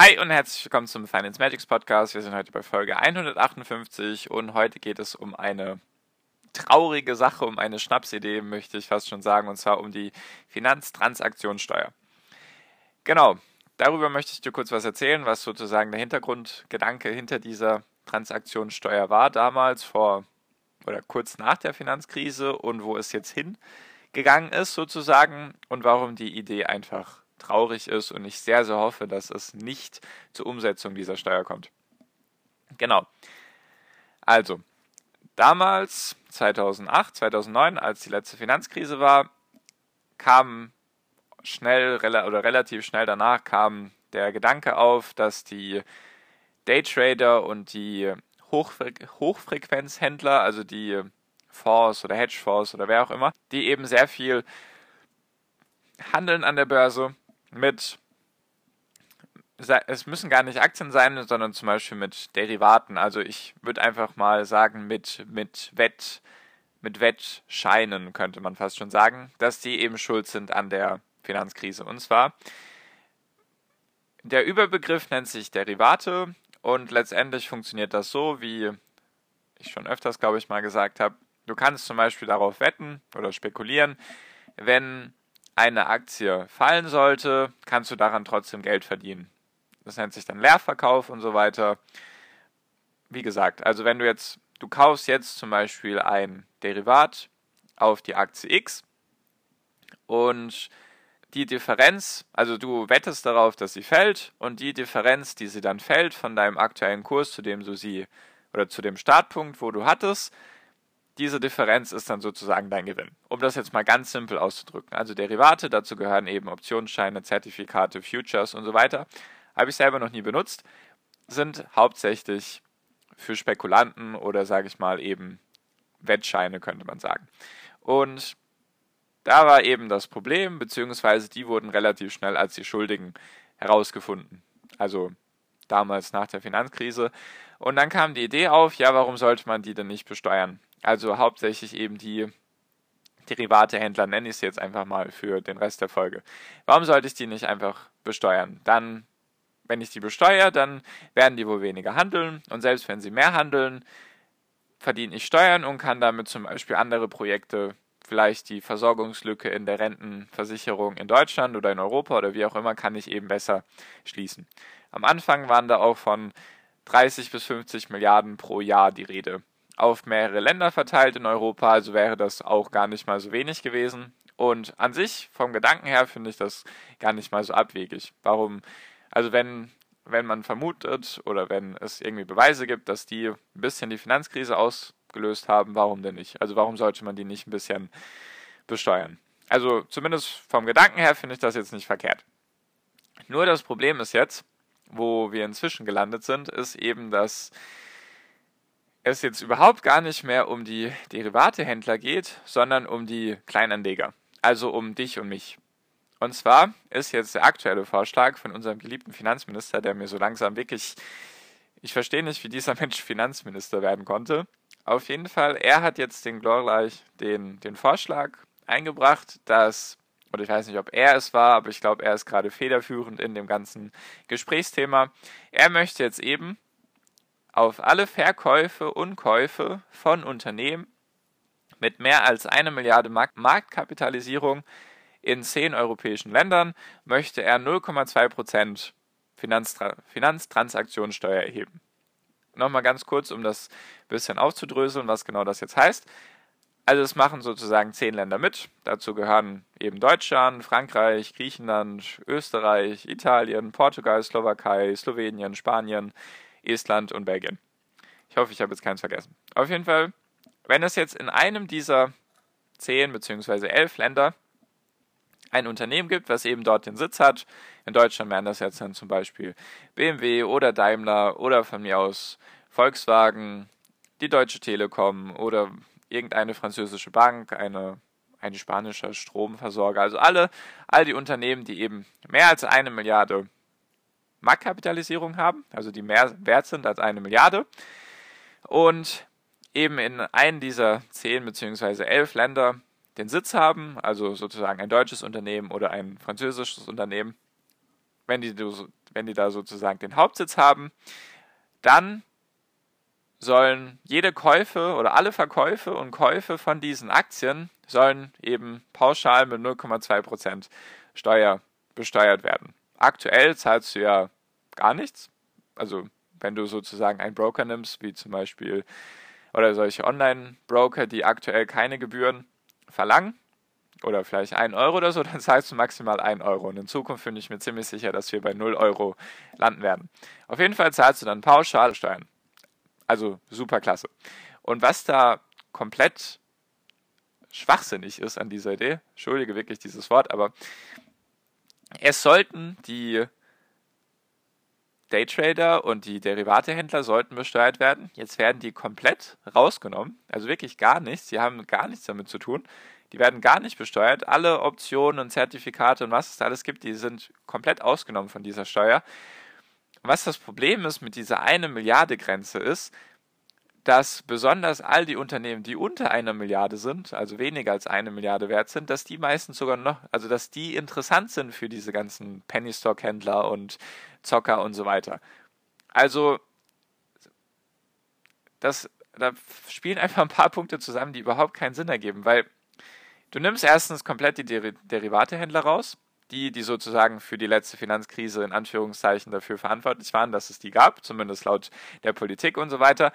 Hi und herzlich willkommen zum Finance Magics Podcast. Wir sind heute bei Folge 158 und heute geht es um eine traurige Sache, um eine Schnapsidee, möchte ich fast schon sagen, und zwar um die Finanztransaktionssteuer. Genau, darüber möchte ich dir kurz was erzählen, was sozusagen der Hintergrundgedanke hinter dieser Transaktionssteuer war damals vor oder kurz nach der Finanzkrise und wo es jetzt hingegangen ist sozusagen und warum die Idee einfach traurig ist und ich sehr, sehr hoffe, dass es nicht zur Umsetzung dieser Steuer kommt. Genau. Also, damals, 2008, 2009, als die letzte Finanzkrise war, kam schnell oder relativ schnell danach kam der Gedanke auf, dass die Daytrader und die Hochfre Hochfrequenzhändler, also die Fonds oder Hedgefonds oder wer auch immer, die eben sehr viel handeln an der Börse mit, es müssen gar nicht Aktien sein, sondern zum Beispiel mit Derivaten. Also ich würde einfach mal sagen, mit, mit Wett, mit Wettscheinen könnte man fast schon sagen, dass die eben schuld sind an der Finanzkrise. Und zwar, der Überbegriff nennt sich Derivate und letztendlich funktioniert das so, wie ich schon öfters, glaube ich, mal gesagt habe. Du kannst zum Beispiel darauf wetten oder spekulieren, wenn eine Aktie fallen sollte, kannst du daran trotzdem Geld verdienen. Das nennt sich dann Leerverkauf und so weiter. Wie gesagt, also wenn du jetzt, du kaufst jetzt zum Beispiel ein Derivat auf die Aktie X und die Differenz, also du wettest darauf, dass sie fällt und die Differenz, die sie dann fällt von deinem aktuellen Kurs, zu dem du sie oder zu dem Startpunkt, wo du hattest, diese Differenz ist dann sozusagen dein Gewinn. Um das jetzt mal ganz simpel auszudrücken. Also Derivate, dazu gehören eben Optionsscheine, Zertifikate, Futures und so weiter. Habe ich selber noch nie benutzt, sind hauptsächlich für Spekulanten oder sage ich mal eben Wettscheine, könnte man sagen. Und da war eben das Problem, beziehungsweise die wurden relativ schnell als die Schuldigen herausgefunden. Also damals nach der Finanzkrise. Und dann kam die Idee auf, ja, warum sollte man die denn nicht besteuern? Also hauptsächlich eben die Derivatehändler, nenne ich es jetzt einfach mal für den Rest der Folge. Warum sollte ich die nicht einfach besteuern? Dann, wenn ich die besteuere, dann werden die wohl weniger handeln und selbst wenn sie mehr handeln, verdiene ich Steuern und kann damit zum Beispiel andere Projekte, vielleicht die Versorgungslücke in der Rentenversicherung in Deutschland oder in Europa oder wie auch immer, kann ich eben besser schließen. Am Anfang waren da auch von 30 bis 50 Milliarden pro Jahr die Rede auf mehrere Länder verteilt in Europa, also wäre das auch gar nicht mal so wenig gewesen. Und an sich, vom Gedanken her, finde ich das gar nicht mal so abwegig. Warum, also wenn, wenn man vermutet oder wenn es irgendwie Beweise gibt, dass die ein bisschen die Finanzkrise ausgelöst haben, warum denn nicht? Also warum sollte man die nicht ein bisschen besteuern? Also zumindest vom Gedanken her finde ich das jetzt nicht verkehrt. Nur das Problem ist jetzt, wo wir inzwischen gelandet sind, ist eben, dass es jetzt überhaupt gar nicht mehr um die Derivatehändler geht, sondern um die Kleinanleger, also um dich und mich. Und zwar ist jetzt der aktuelle Vorschlag von unserem geliebten Finanzminister, der mir so langsam wirklich, ich verstehe nicht, wie dieser Mensch Finanzminister werden konnte. Auf jeden Fall, er hat jetzt den Glorreich den, den Vorschlag eingebracht, dass, oder ich weiß nicht, ob er es war, aber ich glaube, er ist gerade federführend in dem ganzen Gesprächsthema. Er möchte jetzt eben auf alle Verkäufe und Käufe von Unternehmen mit mehr als eine Milliarde Mark Marktkapitalisierung in zehn europäischen Ländern möchte er 0,2% Finanztra Finanztransaktionssteuer erheben. Nochmal ganz kurz, um das ein bisschen aufzudröseln, was genau das jetzt heißt. Also es machen sozusagen zehn Länder mit. Dazu gehören eben Deutschland, Frankreich, Griechenland, Österreich, Italien, Portugal, Slowakei, Slowenien, Spanien, Estland und Belgien. Ich hoffe, ich habe jetzt keins vergessen. Auf jeden Fall, wenn es jetzt in einem dieser zehn bzw. elf Länder ein Unternehmen gibt, was eben dort den Sitz hat. In Deutschland wären das jetzt dann zum Beispiel BMW oder Daimler oder von mir aus Volkswagen, die Deutsche Telekom oder irgendeine französische Bank, eine, ein spanischer Stromversorger. Also alle, all die Unternehmen, die eben mehr als eine Milliarde Marktkapitalisierung haben, also die mehr wert sind als eine Milliarde. Und eben in einem dieser zehn bzw. elf Länder den Sitz haben, also sozusagen ein deutsches Unternehmen oder ein französisches Unternehmen, wenn die, wenn die da sozusagen den Hauptsitz haben, dann sollen jede Käufe oder alle Verkäufe und Käufe von diesen Aktien sollen eben pauschal mit 0,2% Steuer besteuert werden. Aktuell zahlst du ja gar nichts. Also wenn du sozusagen einen Broker nimmst, wie zum Beispiel oder solche Online-Broker, die aktuell keine Gebühren verlangen oder vielleicht 1 Euro oder so, dann zahlst du maximal 1 Euro. Und in Zukunft bin ich mir ziemlich sicher, dass wir bei 0 Euro landen werden. Auf jeden Fall zahlst du dann pauschal Steuern. Also super klasse. Und was da komplett schwachsinnig ist an dieser Idee, entschuldige wirklich dieses Wort, aber es sollten die Daytrader und die Derivatehändler sollten besteuert werden. Jetzt werden die komplett rausgenommen, also wirklich gar nichts. Die haben gar nichts damit zu tun. Die werden gar nicht besteuert. Alle Optionen und Zertifikate und was es da alles gibt, die sind komplett ausgenommen von dieser Steuer. Was das Problem ist mit dieser eine Milliarde Grenze ist, dass besonders all die Unternehmen, die unter einer Milliarde sind, also weniger als eine Milliarde wert sind, dass die meistens sogar noch, also dass die interessant sind für diese ganzen Penny Stock Händler und Zocker und so weiter. Also das, da spielen einfach ein paar Punkte zusammen, die überhaupt keinen Sinn ergeben, weil du nimmst erstens komplett die Der Derivatehändler raus, die, die sozusagen für die letzte Finanzkrise in Anführungszeichen dafür verantwortlich waren, dass es die gab, zumindest laut der Politik und so weiter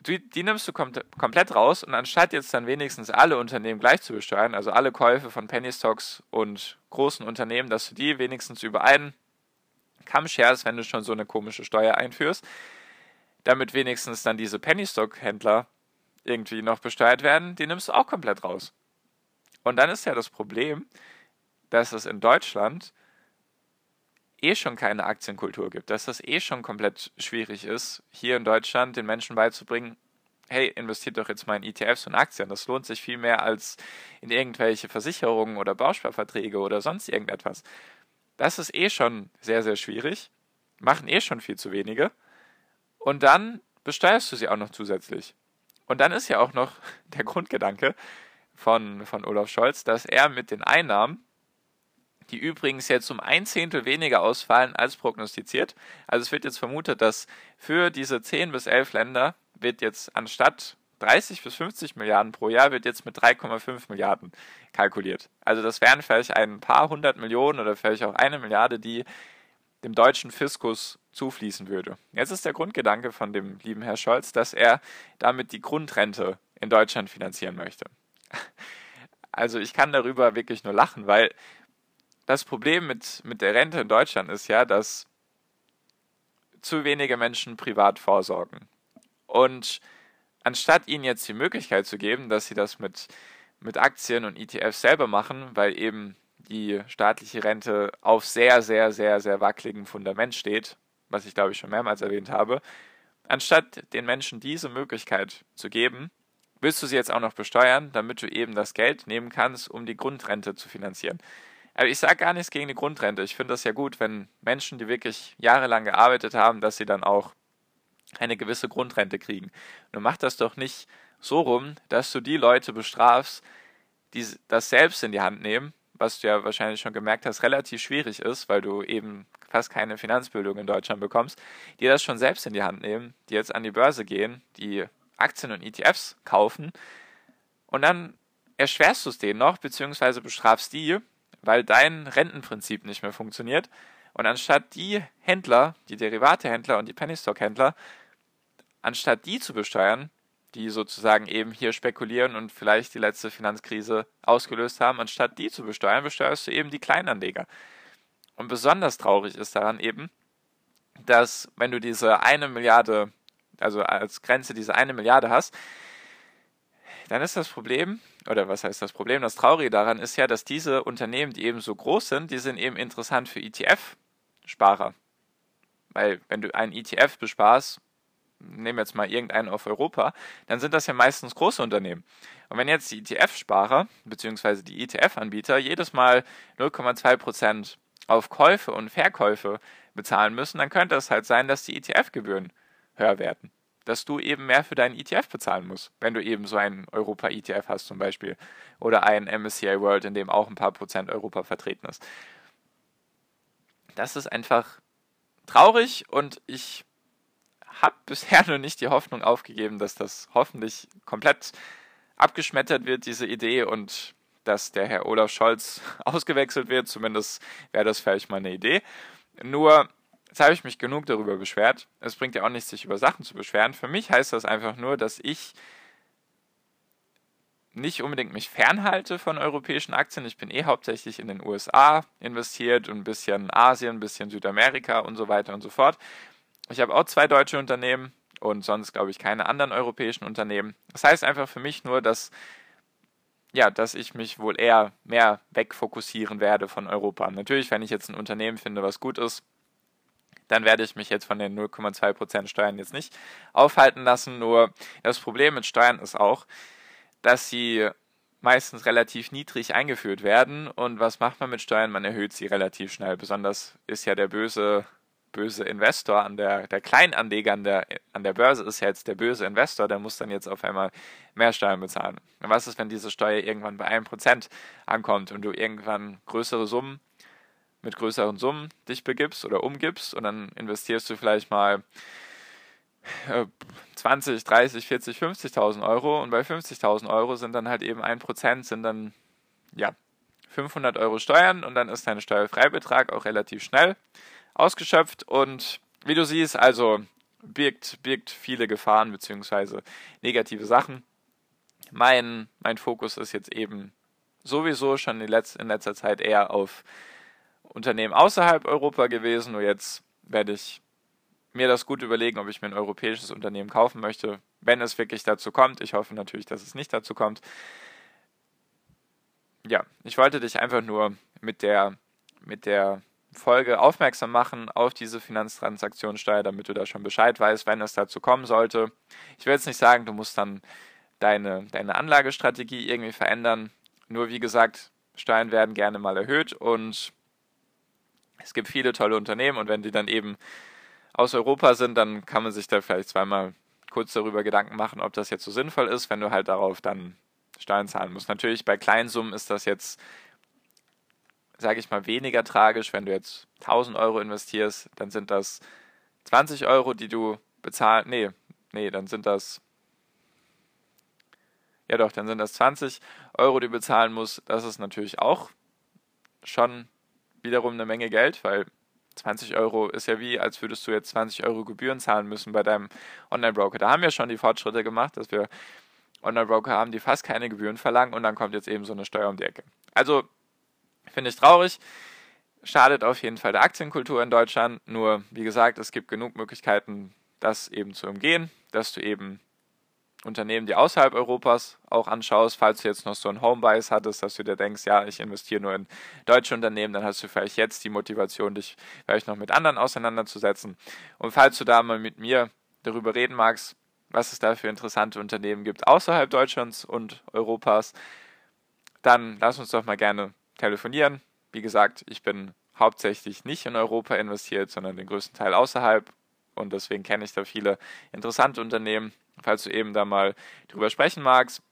die, die nimmst du kom komplett raus und anstatt jetzt dann wenigstens alle Unternehmen gleich zu besteuern, also alle Käufe von Penny Stocks und großen Unternehmen, dass du die wenigstens über einen Kamm scherst, wenn du schon so eine komische Steuer einführst, damit wenigstens dann diese Penny Stock Händler irgendwie noch besteuert werden, die nimmst du auch komplett raus. Und dann ist ja das Problem, dass es in Deutschland eh schon keine Aktienkultur gibt, dass das eh schon komplett schwierig ist, hier in Deutschland den Menschen beizubringen, hey, investiert doch jetzt mal in ETFs und Aktien. Das lohnt sich viel mehr als in irgendwelche Versicherungen oder Bausparverträge oder sonst irgendetwas. Das ist eh schon sehr, sehr schwierig. Machen eh schon viel zu wenige. Und dann besteuerst du sie auch noch zusätzlich. Und dann ist ja auch noch der Grundgedanke von, von Olaf Scholz, dass er mit den Einnahmen die übrigens jetzt um ein Zehntel weniger ausfallen als prognostiziert. Also es wird jetzt vermutet, dass für diese 10 bis 11 Länder wird jetzt anstatt 30 bis 50 Milliarden pro Jahr wird jetzt mit 3,5 Milliarden kalkuliert. Also das wären vielleicht ein paar hundert Millionen oder vielleicht auch eine Milliarde, die dem deutschen Fiskus zufließen würde. Jetzt ist der Grundgedanke von dem lieben Herr Scholz, dass er damit die Grundrente in Deutschland finanzieren möchte. Also ich kann darüber wirklich nur lachen, weil das Problem mit, mit der Rente in Deutschland ist ja, dass zu wenige Menschen privat vorsorgen. Und anstatt ihnen jetzt die Möglichkeit zu geben, dass sie das mit, mit Aktien und ETFs selber machen, weil eben die staatliche Rente auf sehr, sehr, sehr, sehr wackeligem Fundament steht, was ich glaube ich schon mehrmals erwähnt habe, anstatt den Menschen diese Möglichkeit zu geben, willst du sie jetzt auch noch besteuern, damit du eben das Geld nehmen kannst, um die Grundrente zu finanzieren. Aber ich sage gar nichts gegen die Grundrente. Ich finde das ja gut, wenn Menschen, die wirklich jahrelang gearbeitet haben, dass sie dann auch eine gewisse Grundrente kriegen. Nur mach das doch nicht so rum, dass du die Leute bestrafst, die das selbst in die Hand nehmen, was du ja wahrscheinlich schon gemerkt hast, relativ schwierig ist, weil du eben fast keine Finanzbildung in Deutschland bekommst, die das schon selbst in die Hand nehmen, die jetzt an die Börse gehen, die Aktien und ETFs kaufen und dann erschwerst du es denen noch, beziehungsweise bestrafst die, weil dein Rentenprinzip nicht mehr funktioniert. Und anstatt die Händler, die Derivatehändler und die Pennystock-Händler, anstatt die zu besteuern, die sozusagen eben hier spekulieren und vielleicht die letzte Finanzkrise ausgelöst haben, anstatt die zu besteuern, besteuerst du eben die Kleinanleger. Und besonders traurig ist daran eben, dass wenn du diese eine Milliarde, also als Grenze diese eine Milliarde hast, dann ist das Problem, oder was heißt das Problem? Das Traurige daran ist ja, dass diese Unternehmen, die eben so groß sind, die sind eben interessant für ETF-Sparer. Weil wenn du einen ETF besparst, nehmen jetzt mal irgendeinen auf Europa, dann sind das ja meistens große Unternehmen. Und wenn jetzt die ETF-Sparer bzw. die ETF-Anbieter jedes Mal 0,2% auf Käufe und Verkäufe bezahlen müssen, dann könnte es halt sein, dass die ETF-Gebühren höher werden. Dass du eben mehr für deinen ETF bezahlen musst, wenn du eben so einen Europa-ETF hast zum Beispiel. Oder einen MSCI World, in dem auch ein paar Prozent Europa vertreten ist. Das ist einfach traurig und ich habe bisher noch nicht die Hoffnung aufgegeben, dass das hoffentlich komplett abgeschmettert wird, diese Idee, und dass der Herr Olaf Scholz ausgewechselt wird. Zumindest wäre das vielleicht mal eine Idee. Nur, jetzt habe ich mich genug darüber beschwert. Es bringt ja auch nichts, sich über Sachen zu beschweren. Für mich heißt das einfach nur, dass ich nicht unbedingt mich fernhalte von europäischen Aktien. Ich bin eh hauptsächlich in den USA investiert und ein bisschen Asien, ein bisschen Südamerika und so weiter und so fort. Ich habe auch zwei deutsche Unternehmen und sonst glaube ich keine anderen europäischen Unternehmen. Das heißt einfach für mich nur, dass ja, dass ich mich wohl eher mehr wegfokussieren werde von Europa. Natürlich, wenn ich jetzt ein Unternehmen finde, was gut ist, dann werde ich mich jetzt von den 0,2% Steuern jetzt nicht aufhalten lassen. Nur das Problem mit Steuern ist auch, dass sie meistens relativ niedrig eingeführt werden. Und was macht man mit Steuern? Man erhöht sie relativ schnell. Besonders ist ja der böse böse Investor an der, der Kleinanleger an der, an der Börse ist ja jetzt der böse Investor, der muss dann jetzt auf einmal mehr Steuern bezahlen. Und was ist, wenn diese Steuer irgendwann bei 1% ankommt und du irgendwann größere Summen mit größeren Summen dich begibst oder umgibst und dann investierst du vielleicht mal 20, 30, 40, 50.000 Euro und bei 50.000 Euro sind dann halt eben 1% sind dann, ja, 500 Euro Steuern und dann ist dein Steuerfreibetrag auch relativ schnell ausgeschöpft und wie du siehst, also birgt, birgt viele Gefahren bzw. negative Sachen. Mein, mein Fokus ist jetzt eben sowieso schon in, in letzter Zeit eher auf Unternehmen außerhalb Europa gewesen. Nur jetzt werde ich mir das gut überlegen, ob ich mir ein europäisches Unternehmen kaufen möchte, wenn es wirklich dazu kommt. Ich hoffe natürlich, dass es nicht dazu kommt. Ja, ich wollte dich einfach nur mit der, mit der Folge aufmerksam machen auf diese Finanztransaktionssteuer, damit du da schon Bescheid weißt, wenn es dazu kommen sollte. Ich will jetzt nicht sagen, du musst dann deine, deine Anlagestrategie irgendwie verändern. Nur wie gesagt, Steuern werden gerne mal erhöht und es gibt viele tolle Unternehmen und wenn die dann eben aus Europa sind, dann kann man sich da vielleicht zweimal kurz darüber Gedanken machen, ob das jetzt so sinnvoll ist, wenn du halt darauf dann Steuern zahlen musst. Natürlich bei Kleinsummen ist das jetzt sage ich mal, weniger tragisch. Wenn du jetzt 1000 Euro investierst, dann sind das 20 Euro, die du bezahlst. Nee, nee, dann sind das. Ja doch, dann sind das 20 Euro, die du bezahlen musst. Das ist natürlich auch schon wiederum eine Menge Geld, weil 20 Euro ist ja wie, als würdest du jetzt 20 Euro Gebühren zahlen müssen bei deinem Online-Broker. Da haben wir schon die Fortschritte gemacht, dass wir Online-Broker haben, die fast keine Gebühren verlangen und dann kommt jetzt eben so eine Steuer um die Ecke. Also Finde ich traurig. Schadet auf jeden Fall der Aktienkultur in Deutschland. Nur, wie gesagt, es gibt genug Möglichkeiten, das eben zu umgehen, dass du eben Unternehmen, die außerhalb Europas auch anschaust, falls du jetzt noch so ein Homebias hattest, dass du dir denkst, ja, ich investiere nur in deutsche Unternehmen, dann hast du vielleicht jetzt die Motivation, dich vielleicht noch mit anderen auseinanderzusetzen. Und falls du da mal mit mir darüber reden magst, was es da für interessante Unternehmen gibt außerhalb Deutschlands und Europas, dann lass uns doch mal gerne telefonieren. Wie gesagt, ich bin hauptsächlich nicht in Europa investiert, sondern den größten Teil außerhalb. Und deswegen kenne ich da viele interessante Unternehmen. Falls du eben da mal drüber sprechen magst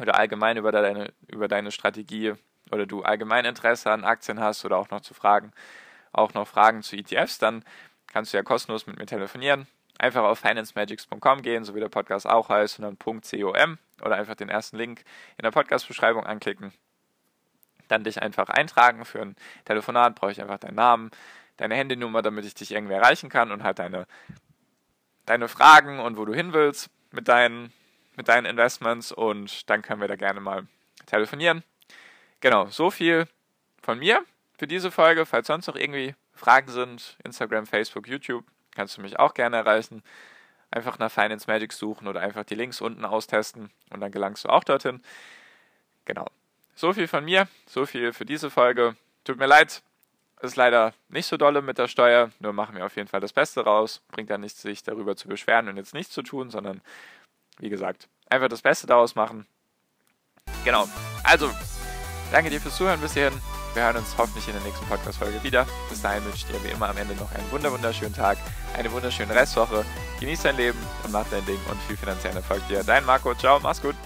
oder allgemein über deine, über deine Strategie oder du allgemein Interesse an Aktien hast oder auch noch zu Fragen, auch noch Fragen zu ETFs, dann kannst du ja kostenlos mit mir telefonieren. Einfach auf financemagics.com gehen, so wie der Podcast auch heißt, und dann .com oder einfach den ersten Link in der Podcast-Beschreibung anklicken dann dich einfach eintragen für ein Telefonat, brauche ich einfach deinen Namen, deine Handynummer, damit ich dich irgendwie erreichen kann und halt deine, deine Fragen und wo du hin willst mit deinen, mit deinen Investments und dann können wir da gerne mal telefonieren. Genau, so viel von mir für diese Folge. Falls sonst noch irgendwie Fragen sind, Instagram, Facebook, YouTube, kannst du mich auch gerne erreichen. einfach nach Finance Magic suchen oder einfach die Links unten austesten und dann gelangst du auch dorthin. Genau. So viel von mir, so viel für diese Folge. Tut mir leid, ist leider nicht so dolle mit der Steuer, nur machen wir auf jeden Fall das Beste raus. Bringt ja nichts, sich darüber zu beschweren und jetzt nichts zu tun, sondern wie gesagt, einfach das Beste daraus machen. Genau. Also, danke dir fürs Zuhören bis hierhin. Wir hören uns hoffentlich in der nächsten Podcast-Folge wieder. Bis dahin wünsche ich dir wie immer am Ende noch einen wunderschönen Tag, eine wunderschöne Restwoche. Genieß dein Leben und mach dein Ding und viel finanziellen Erfolg dir. Dein Marco. Ciao, mach's gut.